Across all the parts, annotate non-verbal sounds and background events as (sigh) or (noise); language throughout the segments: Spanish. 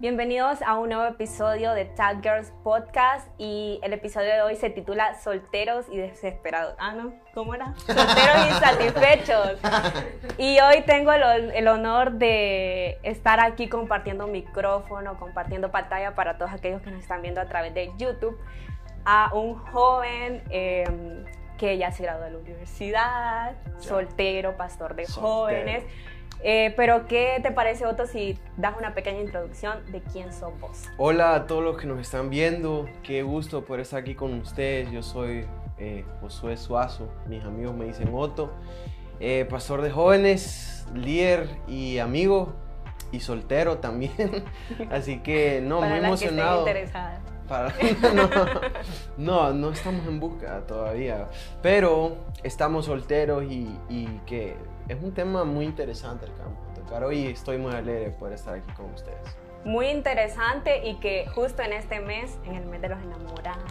Bienvenidos a un nuevo episodio de Tag Girls Podcast y el episodio de hoy se titula Solteros y Desesperados. Ah, no, ¿cómo era? (laughs) Solteros y Satisfechos. Y hoy tengo el, el, honor de estar aquí compartiendo micrófono, compartiendo pantalla para todos aquellos que nos están viendo a través de YouTube a un joven eh, que ya se graduó de la universidad, soltero, pastor de soltero. jóvenes eh, pero, ¿qué te parece, Otto, si das una pequeña introducción de quién sos vos? Hola a todos los que nos están viendo. Qué gusto poder estar aquí con ustedes. Yo soy eh, Josué Suazo. Mis amigos me dicen Otto. Eh, pastor de jóvenes, líder y amigo. Y soltero también. (laughs) Así que, no, muy emocionado. Que para, (laughs) no, no, no, estamos en busca todavía. Pero estamos solteros y, y que es un tema muy interesante el campo tocar hoy estoy muy alegre por estar aquí con ustedes. Muy interesante y que justo en este mes, en el mes de los enamorados,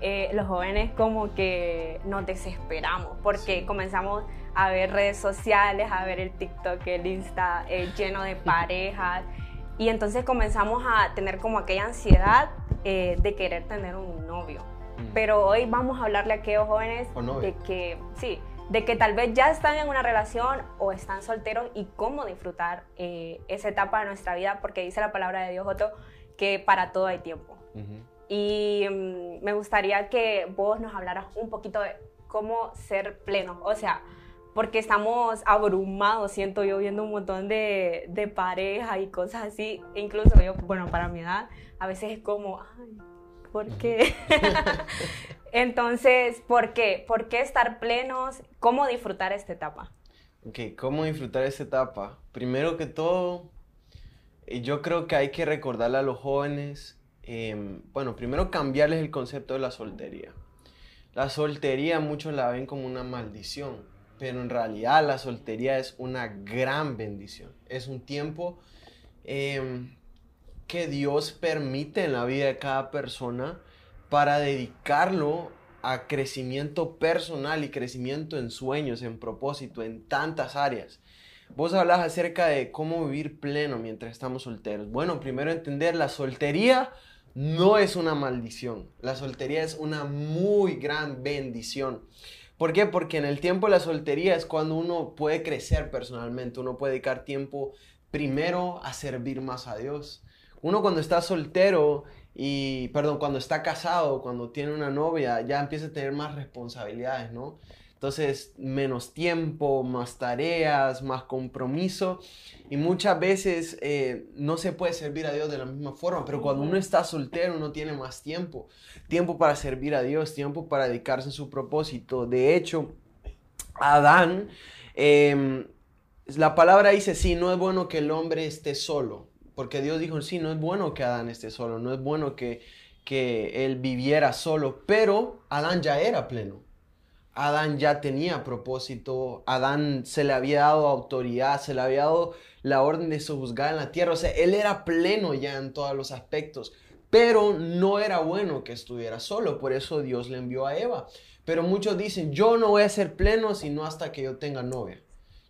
eh, los jóvenes como que nos desesperamos porque comenzamos a ver redes sociales, a ver el TikTok, el Insta eh, lleno de (laughs) parejas y entonces comenzamos a tener como aquella ansiedad eh, de querer tener un novio. Mm. Pero hoy vamos a hablarle a aquellos jóvenes de que, sí, de que tal vez ya están en una relación o están solteros y cómo disfrutar eh, esa etapa de nuestra vida, porque dice la palabra de Dios, Otto, que para todo hay tiempo. Y mm, me gustaría que vos nos hablaras un poquito de cómo ser pleno, o sea, porque estamos abrumados, siento yo, viendo un montón de, de parejas y cosas así, incluso yo, bueno, para mi edad, a veces es como, ay, ¿por qué? (laughs) Entonces, ¿por qué? ¿Por qué estar plenos? ¿Cómo disfrutar esta etapa? Ok, ¿cómo disfrutar esta etapa? Primero que todo, eh, yo creo que hay que recordarle a los jóvenes, em, bueno, primero cambiarles el concepto de la soltería. La soltería muchos la ven como una maldición, pero en realidad la soltería es una gran bendición. Es un tiempo em, que Dios permite en la vida de cada persona para dedicarlo a crecimiento personal y crecimiento en sueños, en propósito, en tantas áreas. Vos hablas acerca de cómo vivir pleno mientras estamos solteros. Bueno, primero entender, la soltería no es una maldición. La soltería es una muy gran bendición. ¿Por qué? Porque en el tiempo de la soltería es cuando uno puede crecer personalmente, uno puede dedicar tiempo primero a servir más a Dios. Uno cuando está soltero y, perdón, cuando está casado, cuando tiene una novia, ya empieza a tener más responsabilidades, ¿no? Entonces, menos tiempo, más tareas, más compromiso. Y muchas veces eh, no se puede servir a Dios de la misma forma, pero cuando uno está soltero, uno tiene más tiempo. Tiempo para servir a Dios, tiempo para dedicarse a su propósito. De hecho, Adán, em, la palabra dice, sí, no es bueno que el hombre esté solo. Porque Dios dijo, sí, no es bueno que Adán esté solo, no es bueno que, que él viviera solo, pero Adán ya era pleno. Adán ya tenía propósito, Adán se le había dado autoridad, se le había dado la orden de juzgar en la tierra, o sea, él era pleno ya en todos los aspectos, pero no era bueno que estuviera solo, por eso Dios le envió a Eva. Pero muchos dicen, yo no voy a ser pleno sino hasta que yo tenga novia.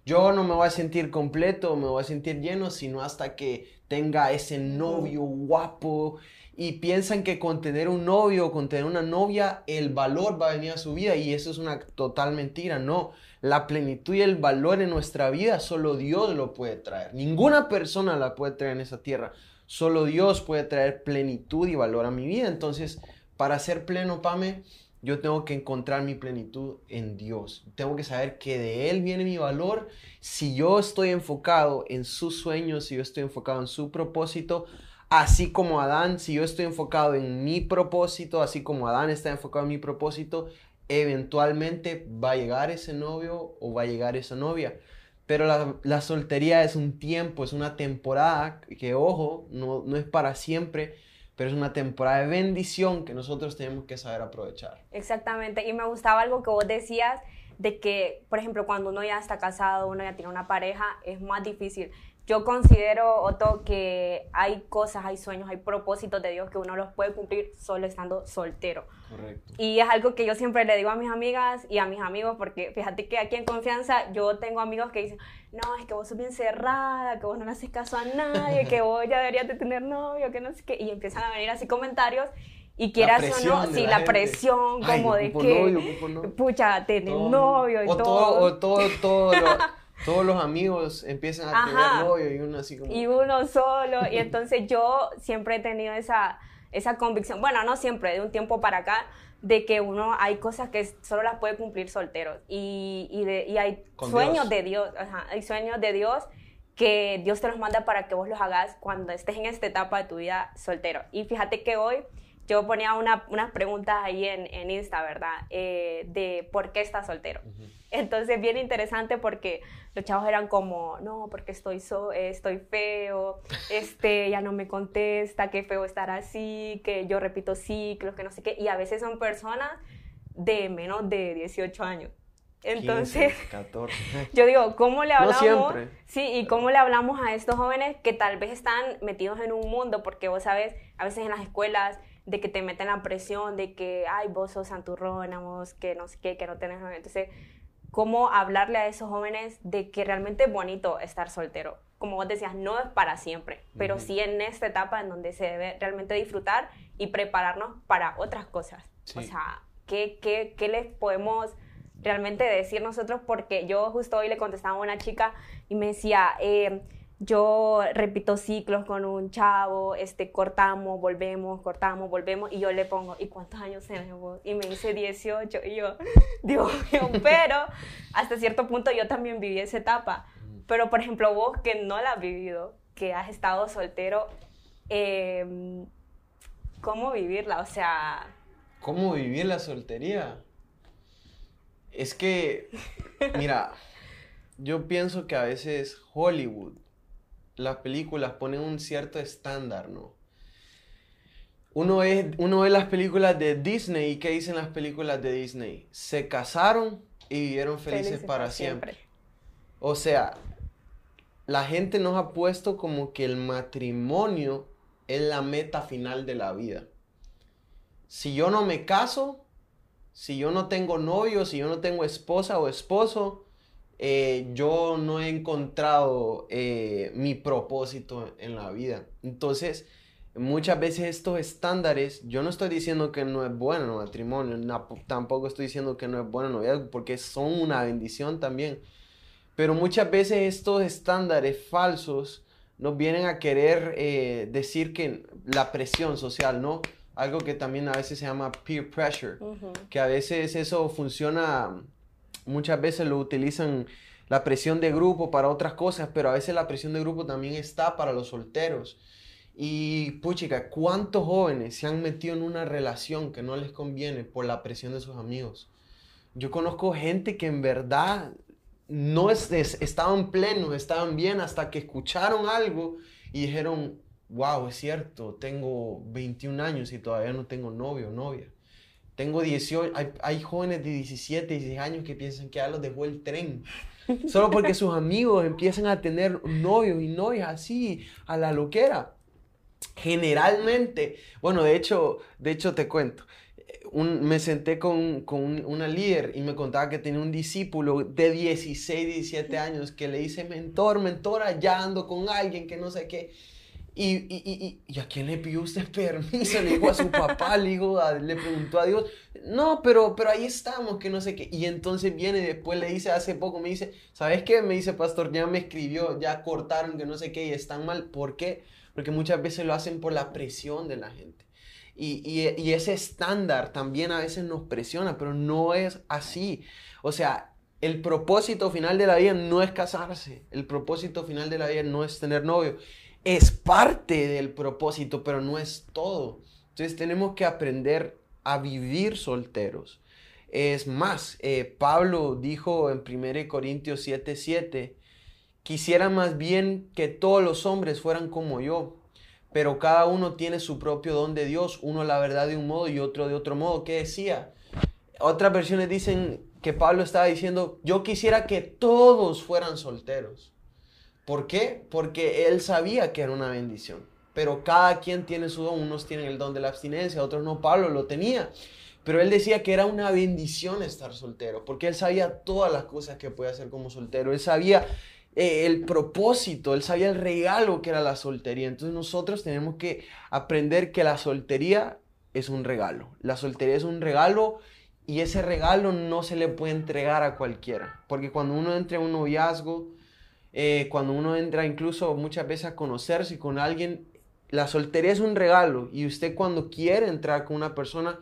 Yo no me voy a sentir completo, me voy a sentir lleno, sino hasta que tenga ese novio guapo y piensan que con tener un novio o con tener una novia el valor va a venir a su vida y eso es una total mentira, no. La plenitud y el valor en nuestra vida solo Dios lo puede traer. Ninguna persona la puede traer en esa tierra. Solo Dios puede traer plenitud y valor a mi vida. Entonces, para ser pleno, Pame, yo tengo que encontrar mi plenitud en Dios. Tengo que saber que de Él viene mi valor. Si yo estoy enfocado en sus sueños, si yo estoy enfocado en su propósito, así como Adán, si yo estoy enfocado en mi propósito, así como Adán está enfocado en mi propósito, eventualmente va a llegar ese novio o va a llegar esa novia. Pero la, la soltería es un tiempo, es una temporada que, ojo, no, no es para siempre pero es una temporada de bendición que nosotros tenemos que saber aprovechar. Exactamente, y me gustaba algo que vos decías de que, por ejemplo, cuando uno ya está casado, uno ya tiene una pareja, es más difícil. Yo considero, Otto, que hay cosas, hay sueños, hay propósitos de Dios que uno los puede cumplir solo estando soltero. Correcto. Y es algo que yo siempre le digo a mis amigas y a mis amigos, porque fíjate que aquí en confianza yo tengo amigos que dicen, no, es que vos sos bien cerrada, que vos no le haces caso a nadie, que (laughs) vos ya deberías de tener novio, que no sé qué. Y empiezan a venir así comentarios y quieras o no, sí, la, presión como de que, pucha, tener novio y o todo. O todo, todo, todos los amigos empiezan a tener novio y uno así como... Y uno solo, y entonces yo siempre he tenido esa, esa convicción, bueno, no siempre, de un tiempo para acá, de que uno hay cosas que solo las puede cumplir solteros y, y, de, y hay sueños de Dios, hay sueños de Dios que Dios te los manda para que vos los hagas cuando estés en esta etapa de tu vida soltero. Y fíjate que hoy yo ponía una, unas preguntas ahí en, en Insta, ¿verdad? Eh, de por qué estás soltero. Entonces, bien interesante porque los chavos eran como, no, porque estoy, so, estoy feo, este, ya no me contesta, qué feo estar así, que yo repito ciclos, que no sé qué. Y a veces son personas de menos de 18 años. Entonces, 15, 14. (laughs) yo digo, ¿cómo le hablamos? No siempre. Sí, y cómo le hablamos a estos jóvenes que tal vez están metidos en un mundo, porque vos sabes, a veces en las escuelas de que te meten la presión de que, ay, vos sos santurrona, vos que no sé qué, que no tenés Entonces, ¿cómo hablarle a esos jóvenes de que realmente es bonito estar soltero? Como vos decías, no es para siempre, pero sí en esta etapa en donde se debe realmente disfrutar y prepararnos para otras cosas. O sea, ¿qué, qué, qué les podemos realmente decir nosotros? Porque yo justo hoy le contestaba a una chica y me decía, eh, yo repito ciclos con un chavo, este, cortamos, volvemos, cortamos, volvemos, y yo le pongo, ¿y cuántos años tenemos? Y me dice 18, y yo, (laughs) Dios mío, (laughs) pero hasta cierto punto yo también viví esa etapa. Pero, por ejemplo, vos que no la has vivido, que has estado soltero, em, ¿cómo vivirla? O sea... ¿Cómo vivir la soltería? Es que, mira, yo pienso que a veces Hollywood las películas ponen un cierto estándar, ¿no? Uno, es, uno ve las películas de Disney y ¿qué dicen las películas de Disney? Se casaron y vivieron felices, para siempre. O sea, la gente nos ha puesto como que el matrimonio es la meta final de la vida. Si yo no me caso, si yo no tengo novio, si yo no tengo esposa o esposo, eh, yo no he encontrado eh, mi propósito en la vida. Entonces, muchas veces estos estándares, yo no estoy diciendo que no es bueno el matrimonio, tampoco estoy diciendo que no es bueno el noviazgo, porque son una bendición también. Pero muchas veces estos estándares falsos nos vienen a querer eh, decir que la presión social, ¿no? Algo que también a veces se llama peer pressure, que a veces eso funciona muchas veces lo utilizan la presión de grupo para otras cosas, pero a veces la presión de grupo también está para los solteros. Y puchica, ¿cuántos jóvenes se han metido en una relación que no les conviene por la presión de sus amigos? Yo conozco gente que en verdad no es, estaban plenos, estaban bien hasta que escucharon algo y dijeron, wow, es cierto, tengo 21 años y todavía no tengo novio o novia. Tengo 18, hay, jóvenes de 17, 16 años que piensan que ya los dejó el tren. Solo porque sus amigos empiezan a tener novios y novias así, a la loquera. Generalmente, bueno, de hecho, de hecho te cuento. me senté con, con, una líder y me contaba que tenía un discípulo de 16, 17 años que le dice, mentor, mentora, ya ando con alguien que no sé qué. Y, y, y, y, a quién le pidió usted (laughs) permiso? Le dijo a su papá, le, dijo le preguntó a Dios. No, pero, pero ahí estamos, que no sé qué. Y entonces viene después le dice, hace poco me dice, ¿sabes qué? Me dice, pastor, ya me escribió, ya cortaron, que no sé qué, y están mal. ¿Por qué? Porque muchas veces lo hacen por la presión de la gente. Y, y ese estándar también a veces nos presiona, pero no es así. O sea, el propósito final de la vida no es casarse. El propósito final de la vida no es tener novio es parte del propósito, pero no es todo. Entonces tenemos que aprender a vivir solteros. Es más, eh, Pablo dijo en 1 Corintios 7:7, quisiera más bien que todos los hombres fueran como yo, pero cada uno tiene su propio don de Dios, uno la verdad de un modo y otro de otro modo. ¿Qué decía? Otras versiones dicen, que Pablo estaba diciendo, yo quisiera que todos fueran solteros. ¿Por qué? Porque él sabía que era una bendición. Pero cada quien tiene su don, unos tienen el don de la abstinencia, otros no, Pablo lo tenía. Pero él decía que era una bendición estar soltero, porque él sabía todas las cosas que puede hacer como soltero. Él sabía eh, el propósito, él sabía el regalo que era la soltería. Entonces nosotros tenemos que aprender que la soltería es un regalo. La soltería es un regalo y ese regalo no se le puede entregar a cualquiera. Porque cuando uno entra en un noviazgo, eh, cuando uno entra incluso muchas veces a conocerse con alguien, la soltería es un regalo y usted cuando quiere entrar con una persona,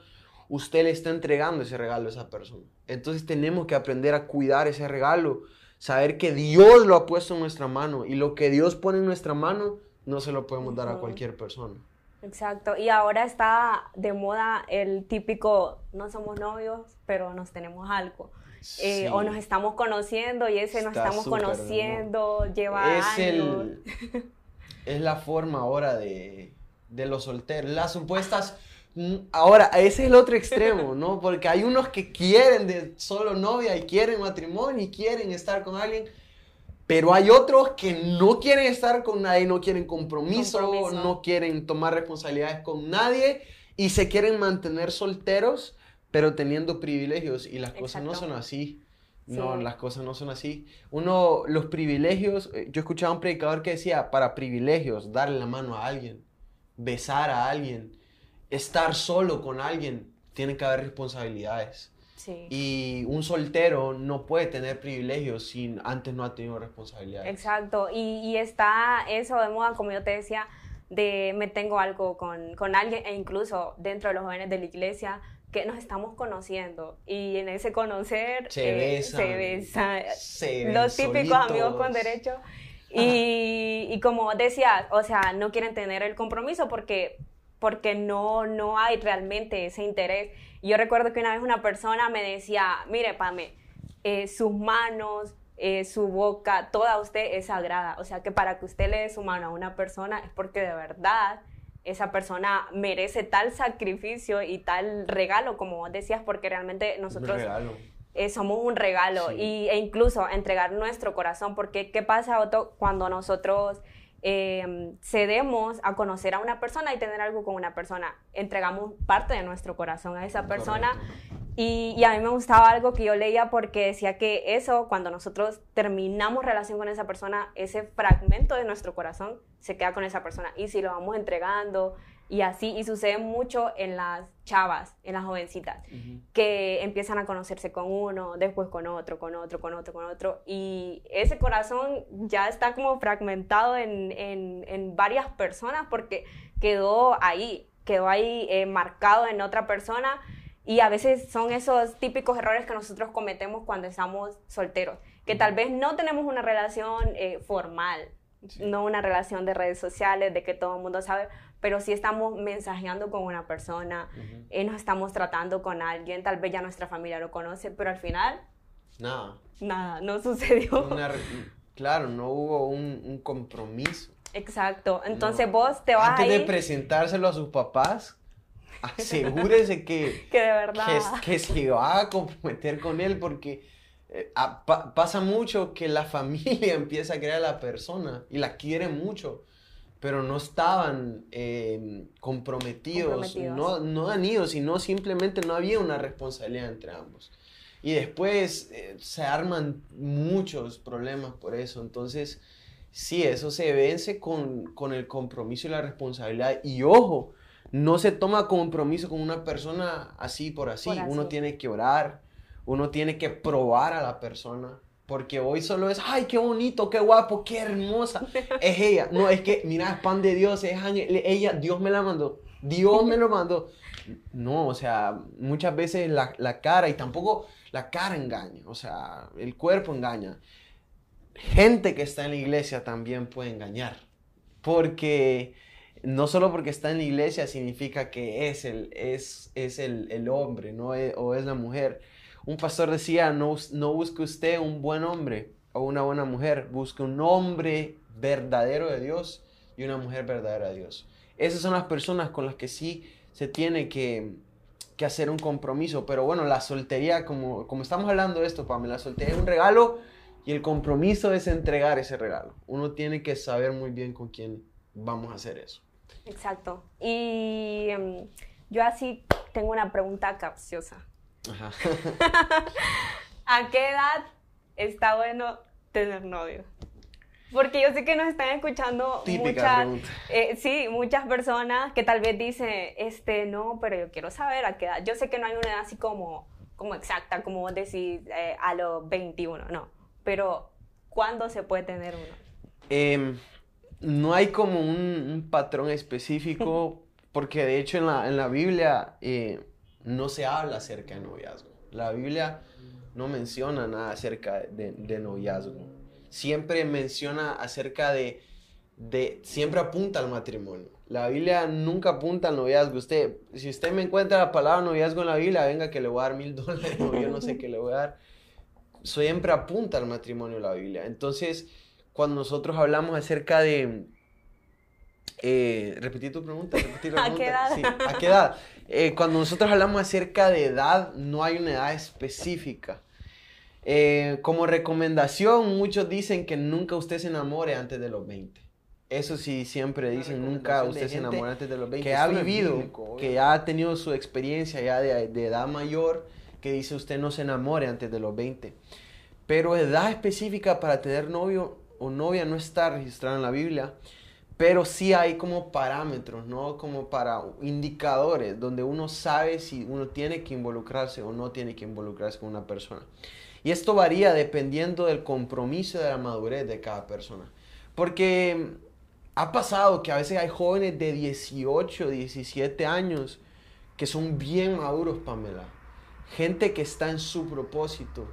usted le está entregando ese regalo a esa persona. Entonces tenemos que aprender a cuidar ese regalo, saber que Dios lo ha puesto en nuestra mano y lo que Dios pone en nuestra mano no se lo podemos dar a cualquier persona. Exacto, y ahora está de moda el típico, no somos novios, pero nos tenemos algo. Eh, o nos estamos conociendo y ese nos estamos conociendo, lleva es años. (laughs) es la forma ahora de, de los solteros. Las supuestas Mm, ahora, ese es el otro extremo, ¿no? (laughs) Porque hay unos que quieren de solo novia y quieren matrimonio y quieren estar con alguien, pero hay otros que no quieren estar con nadie, no quieren compromiso, no quieren tomar responsabilidades con nadie y se quieren mantener solteros, pero teniendo privilegios y las cosas no son así. No, las cosas no son así. Uno, los privilegios, eh, yo escuchaba a un predicador que decía, para privilegios, darle la mano a alguien, besar a alguien, estar solo con alguien, tiene que haber responsabilidades. Y un soltero no puede tener privilegios si antes no ha tenido responsabilidades. Exacto. Y, está eso de moda, como yo te decía, de me tengo algo con, con, alguien e incluso dentro de los jóvenes de la iglesia que nos estamos conociendo. Y en ese conocer se eh, se los típicos amigos con derecho. Y, y, como decías, o sea, no quieren tener el compromiso porque porque no, no hay realmente ese interés. yo recuerdo que una vez una persona me decía, mire, Pame, eh, sus manos, eh, su boca, toda usted es sagrada. O sea que para que usted le dé su mano a una persona es porque de verdad esa persona merece tal sacrificio y tal regalo, como vos decías, porque realmente nosotros eh, somos un regalo y, e incluso entregar nuestro corazón, porque ¿qué pasa, Otto, cuando nosotros eh, cedemos a conocer a una persona y tener algo con una persona. Entregamos parte de nuestro corazón a esa persona. Y, y, a mí me gustaba algo que yo leía porque decía que eso, cuando nosotros terminamos relación con esa persona, ese fragmento de nuestro corazón se queda con esa persona. Y si lo vamos entregando y así, y sucede mucho en las chavas, en las jovencitas, que empiezan a conocerse con uno, después con otro, con otro, con otro, con otro, y ese corazón ya está como fragmentado en, en, en varias personas porque quedó ahí, quedó ahí eh, marcado en otra persona, y a veces son esos típicos errores que nosotros cometemos cuando estamos solteros, que tal vez no tenemos una relación eh, formal, no una relación de redes sociales, de que todo el mundo sabe, pero si estamos mensajeando con una persona, eh, nos estamos tratando con alguien, tal vez ya nuestra familia lo conoce, pero al final... Nada. Nada, no sucedió. claro, no hubo un, compromiso. Exacto, entonces vos te vas Antes de presentárselo a sus papás, asegúrese que... (laughs) que de verdad... Que, se va a comprometer con él porque... Eh, pasa mucho que la familia (laughs) empieza a querer a la persona y la quiere mucho, pero no estaban em, comprometidos, No, no han ido, sino simplemente no había una responsabilidad entre ambos. Y después eh, se arman muchos problemas por eso. Entonces, sí, eso se vence con, con, el compromiso y la responsabilidad. Y ojo, no se toma compromiso con una persona así por así. Uno tiene que orar, uno tiene que probar a la persona porque hoy solo es, ay, qué bonito, qué guapo, qué hermosa. (laughs) Es ella. No, es que, mira, es pan de Dios, es ella, Dios me la mandó. Dios me lo mandó. No, o sea, muchas veces la, la cara, y tampoco la cara engaña, o sea, el cuerpo engaña. Gente que está en la iglesia también puede engañar. Porque no solo porque está en la iglesia significa que es el, es, es el, el hombre, ¿no? o es la mujer un pastor decía, no, no busque usted un buen hombre o una buena mujer, busque un hombre verdadero de Dios y una mujer verdadera de Dios. Esas son las personas con las que sí se tiene que, que hacer un compromiso. Pero bueno, la soltería, como, como estamos hablando de esto, Pamela, la soltería es un regalo y el compromiso es entregar ese regalo. Uno tiene que saber muy bien con quién vamos a hacer eso. Exacto. Y em, yo así tengo una pregunta capciosa. Ajá. (laughs) ¿A qué edad está bueno tener novio? Porque yo sé que nos están escuchando muchas, eh, sí, muchas personas que tal vez dicen, este, no, pero yo quiero saber a qué edad. Yo sé que no hay una edad así como, como exacta, como vos decís, eh, a los 21, no. Pero, ¿cuándo se puede tener uno? Em, no hay como un, patrón específico, (laughs) porque de hecho en la, en la Biblia eh, no se habla acerca de noviazgo. La Biblia no menciona nada acerca de, de noviazgo siempre menciona acerca de, de, siempre apunta al matrimonio. La Biblia nunca apunta al noviazgo. Usted, si usted me encuentra la palabra noviazgo en la Biblia, venga que le voy a dar mil (laughs) dólares, yo no sé qué le voy a dar. Siempre apunta al matrimonio la Biblia. Entonces, cuando nosotros hablamos acerca de... Eh, repetí tu pregunta. (laughs) ¿A qué edad? ¿A qué edad? Eh, cuando nosotros hablamos acerca de edad, no hay una edad específica. Eh, como recomendación, muchos dicen que nunca usted se enamore antes de los 20. Eso sí, siempre dicen, nunca usted se enamore antes de los 20. Que ha vivido, que ha tenido su experiencia ya de, de, edad mayor, que dice usted no se enamore antes de los 20. Pero edad específica para tener novio o novia no está registrada en la Biblia. Pero sí hay como parámetros, ¿no? Como para indicadores donde uno sabe si uno tiene que involucrarse o no tiene que involucrarse con una persona. Y esto varía dependiendo del compromiso de la madurez de cada persona. Porque ha pasado que a veces hay jóvenes de 18, 17 años que son bien maduros, Pamela. Gente que está en su propósito.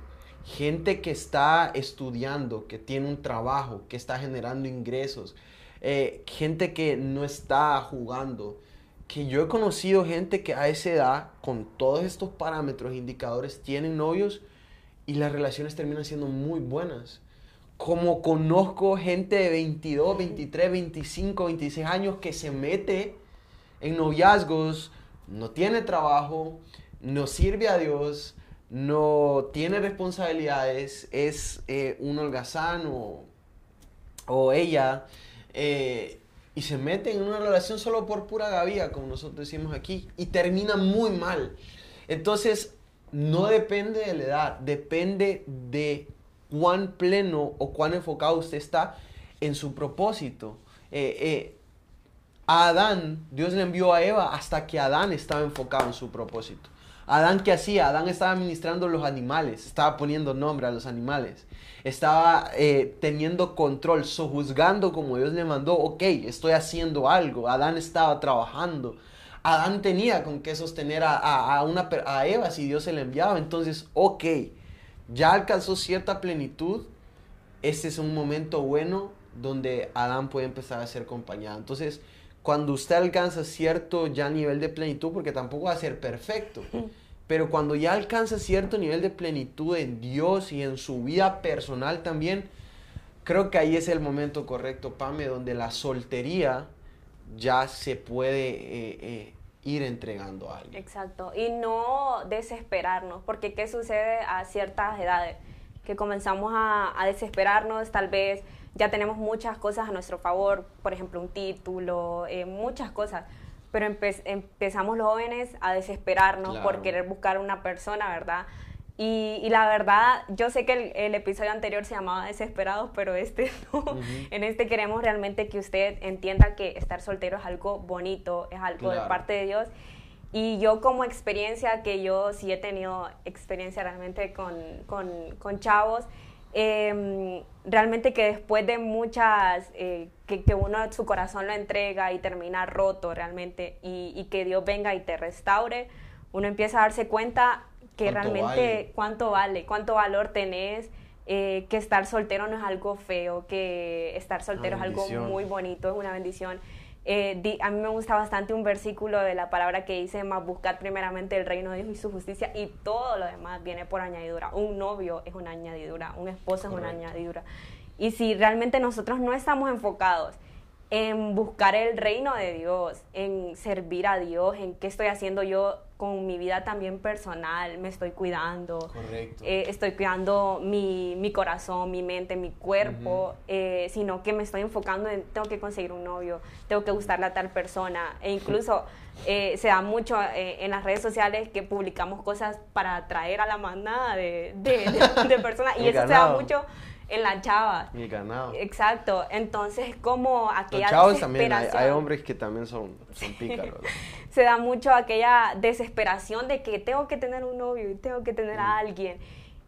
Gente que está estudiando, que tiene un trabajo, que está generando ingresos. Eh, gente que no está jugando. Que yo he conocido gente que a esa edad, con todos estos parámetros, indicadores, tienen novios y las relaciones terminan siendo muy buenas. Como conozco gente de 22, 23, 25, 26 años que se mete en noviazgos, no tiene trabajo, no sirve a Dios, no tiene responsabilidades, es eh, un holgazán o, ella, eh, y se mete en una relación solo por pura gavía, como nosotros decimos aquí, y termina muy mal. Entonces, no depende de la edad, depende de cuán pleno o cuán enfocado usted está en su propósito. Eh, a Adán, Dios le envió a Eva hasta que Adán estaba enfocado en su propósito. Adán, ¿qué hacía? Adán estaba administrando los animales, estaba poniendo nombre a los animales, estaba eh, teniendo control, sojuzgando como Dios le mandó, ok, estoy haciendo algo, Adán estaba trabajando, Adán tenía con qué sostener a, a Eva si Dios se le enviaba. Entonces, ok, ya alcanzó cierta plenitud. Este es un momento bueno donde Adán puede empezar a ser acompañado. Entonces, cuando usted alcanza cierto ya nivel de plenitud, porque tampoco va a ser perfecto, pero cuando ya alcanza cierto nivel de plenitud en Dios y en su vida personal también, creo que ahí es el momento correcto, Pame, donde la soltería ya se puede eh, eh, ir entregando algo. Exacto, y no desesperarnos, porque ¿qué sucede a ciertas edades? Que comenzamos a, desesperarnos, tal vez ya tenemos muchas cosas a nuestro favor, por ejemplo, un título, eh, muchas cosas, pero empezamos los jóvenes a desesperarnos por querer buscar una persona, ¿verdad? Y, la verdad, yo sé que el, episodio anterior se llamaba Desesperados, pero este (laughs) no. En este queremos realmente que usted entienda que estar soltero es algo bonito, es algo de parte de Dios. Y yo como experiencia, que yo sí he tenido experiencia realmente con, con, con chavos, em, realmente que después de muchas, eh, que, que, uno su corazón lo entrega y termina roto realmente, y, y que Dios venga y te restaure, uno empieza a darse cuenta que realmente cuánto vale, cuánto valor tenés, eh, que estar soltero no es algo feo, que estar soltero es algo muy bonito, es una bendición. Eh, a mí me gusta bastante un versículo de la palabra que dice, más buscar primeramente el reino de Dios y su justicia y todo lo demás viene por añadidura. Un novio es una añadidura, un esposo es una añadidura. Y si realmente nosotros no estamos enfocados en buscar el reino de Dios, en servir a Dios, en qué estoy haciendo yo con mi vida también personal, me estoy cuidando. Correcto. Eh, estoy cuidando mi, mi, corazón, mi mente, mi cuerpo, eh, sino que me estoy enfocando en tengo que conseguir un novio, tengo que gustarle a tal persona. E incluso (laughs) eh, se da mucho en las redes sociales que publicamos cosas para atraer a la manada de, de, (laughs) personas. y eso se da mucho en la chava. Y ganado. Exacto. Entonces, como aquella Los también, hay, hombres que también son, son pícaros. (laughs) Se da mucho aquella desesperación de que tengo que tener un novio y tengo que tener a alguien.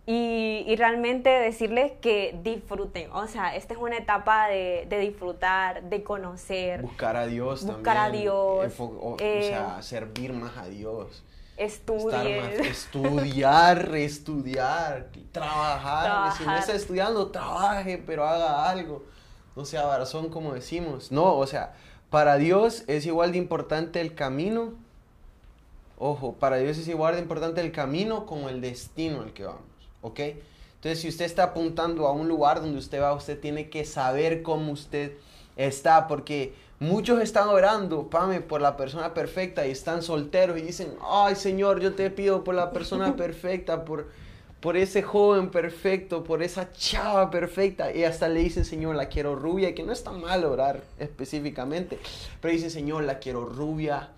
Y, y, realmente decirles que disfruten. O sea, esta es una etapa de, de disfrutar, de conocer. Buscar a Dios buscar a Dios. o, sea, eh, servir más a Dios. Estudien. (laughs) estudiar, estudiar, trabajar. Si no está estudiando, trabaje, pero haga algo. No sea barazón como decimos. No, o sea, para Dios es igual de importante el camino. Ojo, para Dios es igual de importante el camino como el destino al que vamos. ¿Ok? Entonces, si usted está apuntando a un lugar donde usted va, usted tiene que saber cómo usted está, porque Muchos están orando, Pame, por la persona perfecta y están solteros y dicen, ay Señor, yo te pido por la persona (laughs) perfecta, por, por ese joven perfecto, por esa chava perfecta. Y hasta le dicen, Señor, la quiero rubia, que no está mal orar específicamente, pero dicen, Señor, la quiero rubia.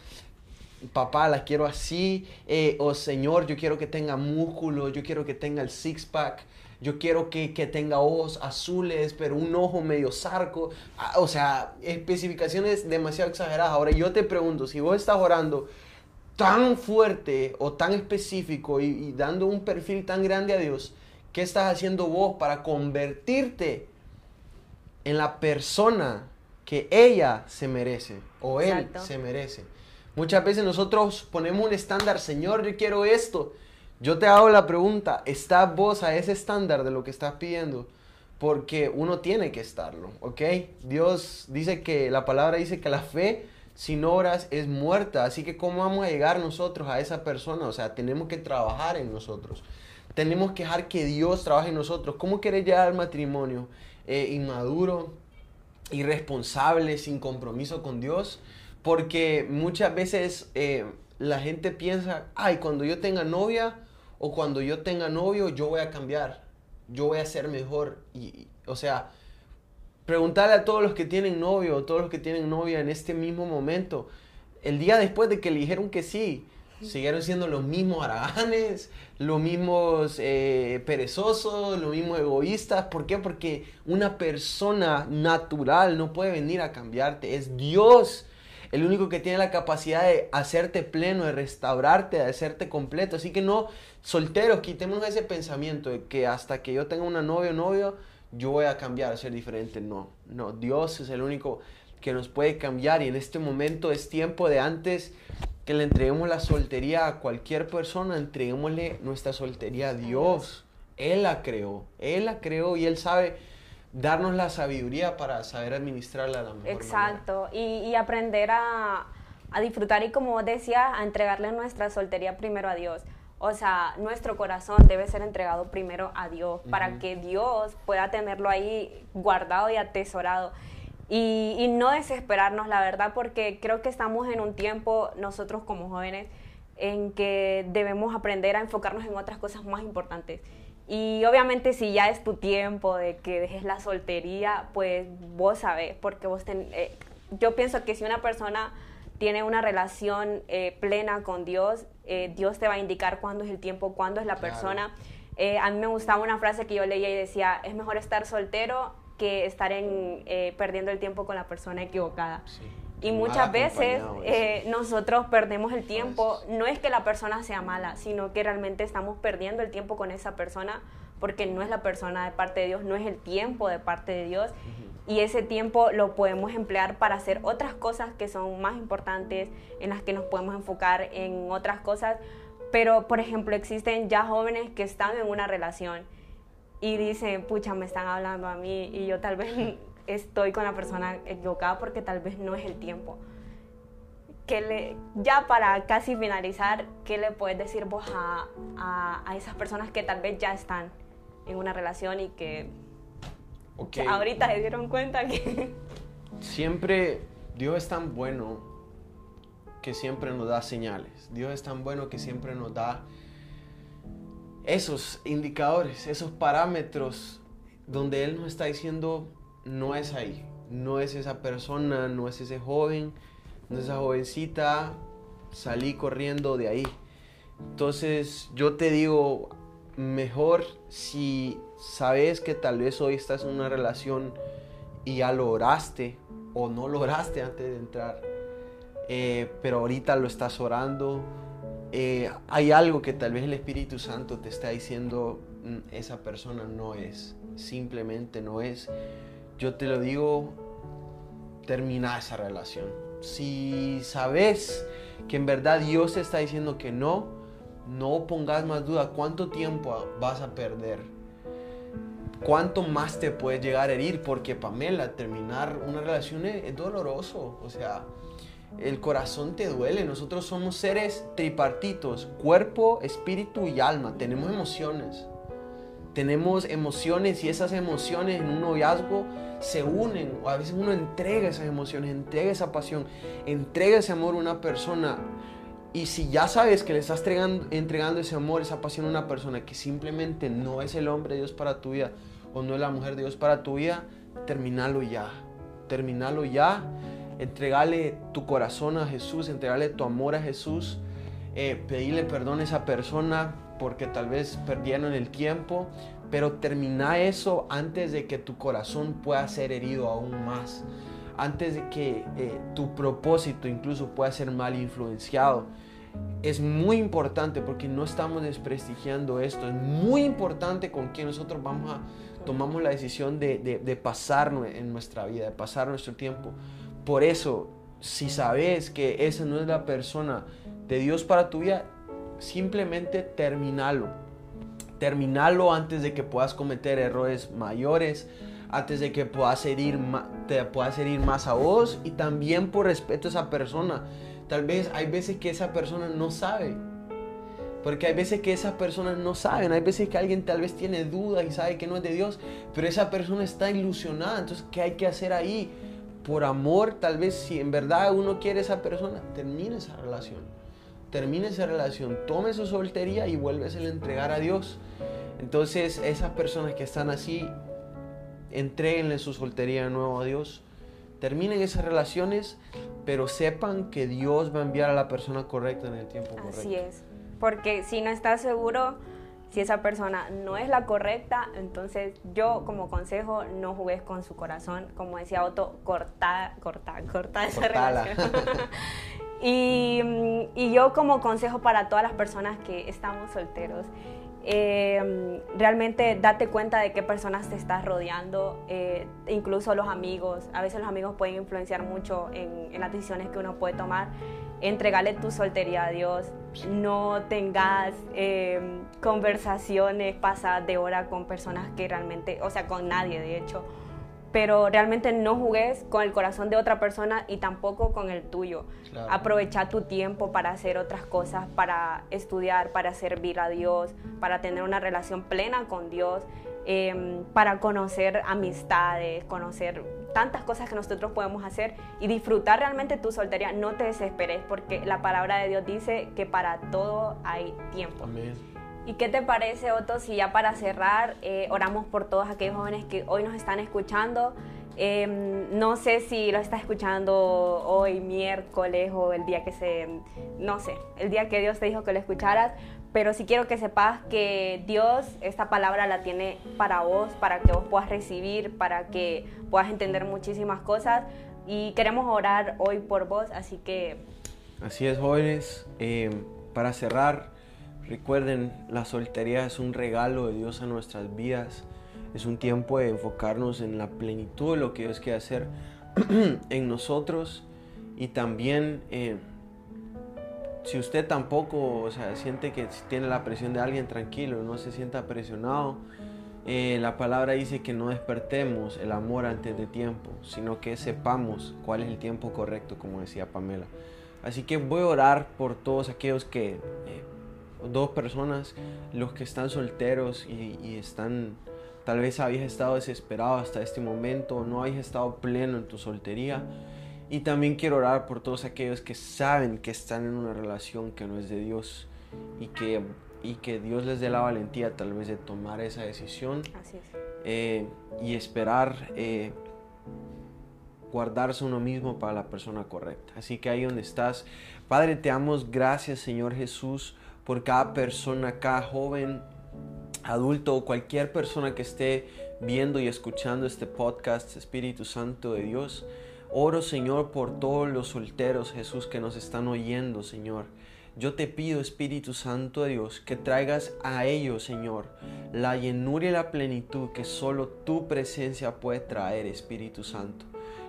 Papá, la quiero así. Eh, o Señor, yo quiero que tenga músculo, yo quiero que tenga el six-pack yo quiero que, tenga ojos azules, pero un ojo medio zarco. Ah, o sea, especificaciones demasiado exageradas. Ahora yo te pregunto, si vos estás orando tan fuerte o tan específico y, dando un perfil tan grande a Dios, ¿qué estás haciendo vos para convertirte en la persona que ella se merece o él se merece? Muchas veces nosotros ponemos un estándar, Señor, yo quiero esto. Yo te hago la pregunta, ¿estás vos a ese estándar de lo que estás pidiendo? Porque uno tiene que estarlo, ¿ok? Dios dice que, la palabra dice que la fe sin obras es muerta, así que ¿cómo vamos a llegar nosotros a esa persona? O sea, tenemos que trabajar en nosotros. Tenemos que dejar que Dios trabaje en nosotros. ¿Cómo querés llegar al matrimonio? Eh, inmaduro, irresponsable, sin compromiso con Dios. Porque muchas veces eh, la gente piensa, ay, cuando yo tenga novia, o cuando yo tenga novio, yo voy a cambiar, yo voy a ser mejor. Y, o sea, preguntarle a todos los que tienen novio o todos los que tienen novia en este mismo momento, el día después de que le dijeron que sí, siguieron siendo los mismos haraganes, los mismos eh, perezosos, los mismos egoístas. ¿Por qué? Porque una persona natural no puede venir a cambiarte. Es Dios el único que tiene la capacidad de hacerte pleno, de restaurarte, de hacerte completo. Así que no, solteros, quitemos ese pensamiento de que hasta que yo tenga una novia o novio, yo voy a cambiar, a ser diferente. No, no, Dios es el único que nos puede cambiar y en este momento es tiempo de antes que le entreguemos la soltería a cualquier persona, entreguémosle nuestra soltería a Dios. Él la creó, Él la creó y Él sabe darnos la sabiduría para saber administrarla a la mejor Exacto, Y, y, aprender a, a, disfrutar y como decía, a entregarle nuestra soltería primero a Dios. O sea, nuestro corazón debe ser entregado primero a Dios para que Dios pueda tenerlo ahí guardado y atesorado. Y, y, no desesperarnos, la verdad, porque creo que estamos en un tiempo, nosotros como jóvenes, en que debemos aprender a enfocarnos en otras cosas más importantes. Y obviamente si ya es tu tiempo de que dejes la soltería, pues vos sabés, porque vos eh, yo pienso que si una persona tiene una relación eh, plena con Dios, eh, Dios te va a indicar cuándo es el tiempo, cuándo es la persona. a mí me gustaba una frase que yo leía y decía, es mejor estar soltero que estar en, perdiendo el tiempo con la persona equivocada. Sí. Y muchas veces eh, nosotros perdemos el tiempo, no es que la persona sea mala, sino que realmente estamos perdiendo el tiempo con esa persona porque no es la persona de parte de Dios, no es el tiempo de parte de Dios. Y ese tiempo lo podemos emplear para hacer otras cosas que son más importantes, en las que nos podemos enfocar en otras cosas. Pero, por ejemplo, existen ya jóvenes que están en una relación y dicen, pucha, me están hablando a mí y yo tal vez estoy con la persona equivocada porque tal vez no es el tiempo. ¿Qué le, ya para casi finalizar, ¿qué le puedes decir vos a, a, esas personas que tal vez ya están en una relación y que, ahorita se dieron cuenta que... Siempre Dios es tan bueno que siempre nos da señales. Dios es tan bueno que siempre nos da esos indicadores, esos parámetros donde Él nos está diciendo, no es ahí, no es esa persona, no es ese joven, no es esa jovencita, salí corriendo de ahí. Entonces yo te digo, mejor si sabes que tal vez hoy estás en una relación y ya lo oraste o no lo oraste antes de entrar, eh, pero ahorita lo estás orando, eh, hay algo que tal vez el Espíritu Santo te está diciendo, mm, esa persona no es, simplemente no es. Yo te lo digo, termina esa relación. Si sabes que en verdad Dios te está diciendo que no, no pongas más duda. ¿Cuánto tiempo vas a perder? ¿Cuánto más te puede llegar a herir? Porque Pamela, terminar una relación es doloroso. O sea, el corazón te duele. Nosotros somos seres tripartitos, cuerpo, espíritu y alma. Tenemos emociones. Tenemos emociones y esas emociones en un noviazgo se unen. O a veces uno entrega esas emociones, entrega esa pasión, entrega ese amor a una persona. Y si ya sabes que le estás entregando, ese amor, esa pasión a una persona que simplemente no es el hombre de Dios para tu vida o no es la mujer de Dios para tu vida, terminalo ya. Terminalo ya entregarle tu corazón a Jesús, entregarle tu amor a Jesús, eh, pedirle perdón a esa persona porque tal vez perdieron el tiempo, pero termina eso antes de que tu corazón pueda ser herido aún más, antes de que eh, tu propósito incluso pueda ser mal influenciado. Es muy importante porque no estamos desprestigiando esto, es muy importante con quien nosotros vamos a tomamos la decisión de, de, de pasar en nuestra vida, de pasar nuestro tiempo. Por eso, si sabes que esa no es la persona de Dios para tu vida, simplemente terminalo. Terminalo antes de que puedas cometer errores mayores, antes de que puedas herir, te puedas herir más a vos y también por respeto a esa persona. Tal vez hay veces que esa persona no sabe. Porque hay veces que esas personas no saben, hay veces que alguien tal vez tiene dudas y sabe que no es de Dios, pero esa persona está ilusionada. Entonces, ¿qué hay que hacer ahí? por amor, tal vez si en verdad uno quiere a esa persona, termine esa relación. Termine esa relación, tome su soltería y vuelves a entregar a Dios. Entonces, esas personas que están así, entreguenle su soltería de nuevo a Dios. Terminen esas relaciones, pero sepan que Dios va a enviar a la persona correcta en el tiempo correcto. Así es. Porque si no estás seguro, si esa persona no es la correcta, entonces yo como consejo no jugues con su corazón, como decía Otto, corta, corta, corta esa relación. (laughs) y, y, yo como consejo para todas las personas que estamos solteros, eh, realmente date cuenta de qué personas te estás rodeando, eh, incluso los amigos. A veces los amigos pueden influenciar mucho en, en las decisiones que uno puede tomar entregale tu soltería a Dios, no tengas em, conversaciones pasadas de hora con personas que realmente, o sea, con nadie de hecho, pero realmente no jugues con el corazón de otra persona y tampoco con el tuyo. Aprovecha tu tiempo para hacer otras cosas, para estudiar, para servir a Dios, para tener una relación plena con Dios, em, para conocer amistades, conocer tantas cosas que nosotros podemos hacer y disfrutar realmente tu soltería. No te desesperes porque la palabra de Dios dice que para todo hay tiempo. Amén. ¿Y qué te parece, Otto, si ya para cerrar eh, oramos por todos aquellos jóvenes que hoy nos están escuchando? Em, no sé si lo estás escuchando hoy miércoles o el día que se, no sé, el día que Dios te dijo que lo escucharas, pero sí quiero que sepas que Dios esta palabra la tiene para vos, para que vos puedas recibir, para que puedas entender muchísimas cosas. Y queremos orar hoy por vos, así que... Así es, jóvenes. Eh, para cerrar, recuerden, la soltería es un regalo de Dios a nuestras vidas. Es un tiempo de enfocarnos en la plenitud de lo que Dios quiere hacer (clears throat) en nosotros y también... Eh, si usted tampoco, o sea, siente que tiene la presión de alguien, tranquilo, no se sienta presionado. Eh, la palabra dice que no despertemos el amor antes de tiempo, sino que sepamos cuál es el tiempo correcto, como decía Pamela. Así que voy a orar por todos aquellos que, eh, dos personas, los que están solteros y, están, tal vez habéis estado desesperado hasta este momento, no habéis estado pleno en tu soltería Y también quiero orar por todos aquellos que saben que están en una relación que no es de Dios y que, y que Dios les dé la valentía tal vez de tomar esa decisión eh, y esperar eh, guardarse uno mismo para la persona correcta. Así que ahí donde estás, Padre, te damos gracias Señor Jesús por cada persona, cada joven, adulto o cualquier persona que esté viendo y escuchando este podcast, Espíritu Santo de Dios. Oro, Señor, por todos los solteros, Jesús, que nos están oyendo, Señor. Yo te pido, Espíritu Santo de Dios, que traigas a ellos, Señor, la llenura y la plenitud que solo tu presencia puede traer, Espíritu Santo.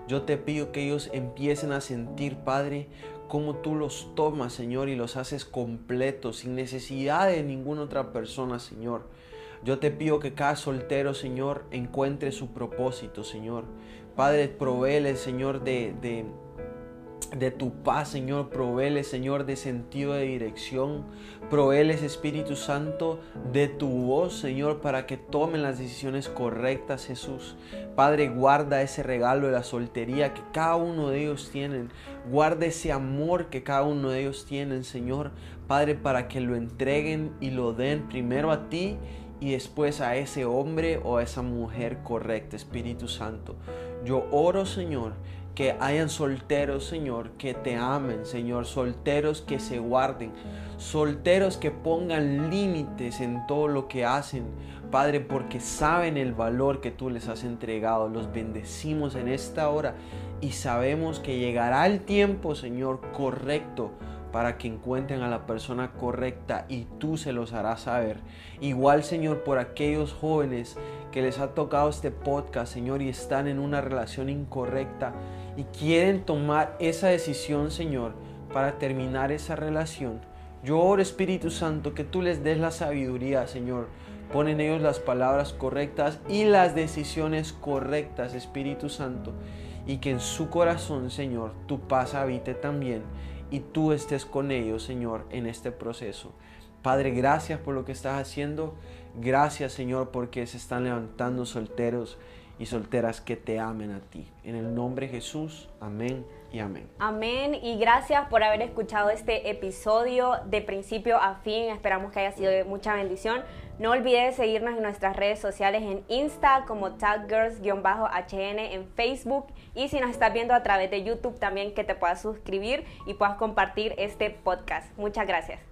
Yo te pido que ellos empiecen a sentir, Padre, cómo tú los tomas, Señor, y los haces completos, sin necesidad de ninguna otra persona, Señor. Yo te pido que cada soltero, Señor, encuentre su propósito, Señor. Padre, proveele, Señor, de, de, de tu paz, Señor. Proveele, Señor, de sentido de dirección. Proveele, Espíritu Santo, de tu voz, Señor, para que tomen las decisiones correctas, Jesús. Padre, guarda ese regalo de la soltería que cada uno de ellos tienen. Guarda ese amor que cada uno de ellos tienen, Señor. Padre, para que lo entreguen y lo den primero a ti y después a ese hombre o a esa mujer correcta, Espíritu Santo. Yo oro, Señor, que hayan solteros, Señor, que te amen, Señor, solteros que se guarden, solteros que pongan límites en todo lo que hacen, Padre, porque saben el valor que tú les has entregado. Los bendecimos en esta hora y sabemos que llegará el tiempo, Señor, correcto para que encuentren a la persona correcta y tú se los harás saber. Igual, Señor, por aquellos jóvenes que les ha tocado este podcast, Señor, y están en una relación incorrecta y quieren tomar esa decisión, Señor, para terminar esa relación. Yo oro, Espíritu Santo, que tú les des la sabiduría, Señor. Pon en ellos las palabras correctas y las decisiones correctas, Espíritu Santo. Y que en su corazón, Señor, tu paz habite también y tú estés con ellos, Señor, en este proceso. Padre, gracias por lo que estás haciendo. Gracias, Señor, porque se están levantando solteros y solteras que te amen a ti. En el nombre de Jesús, amén y amén. Amén y gracias por haber escuchado este episodio de principio a fin. Esperamos que haya sido de mucha bendición. No olvides seguirnos en nuestras redes sociales en Insta como taggirls-hn en Facebook y si nos estás viendo a través de YouTube también que te puedas suscribir y puedas compartir este podcast. Muchas gracias.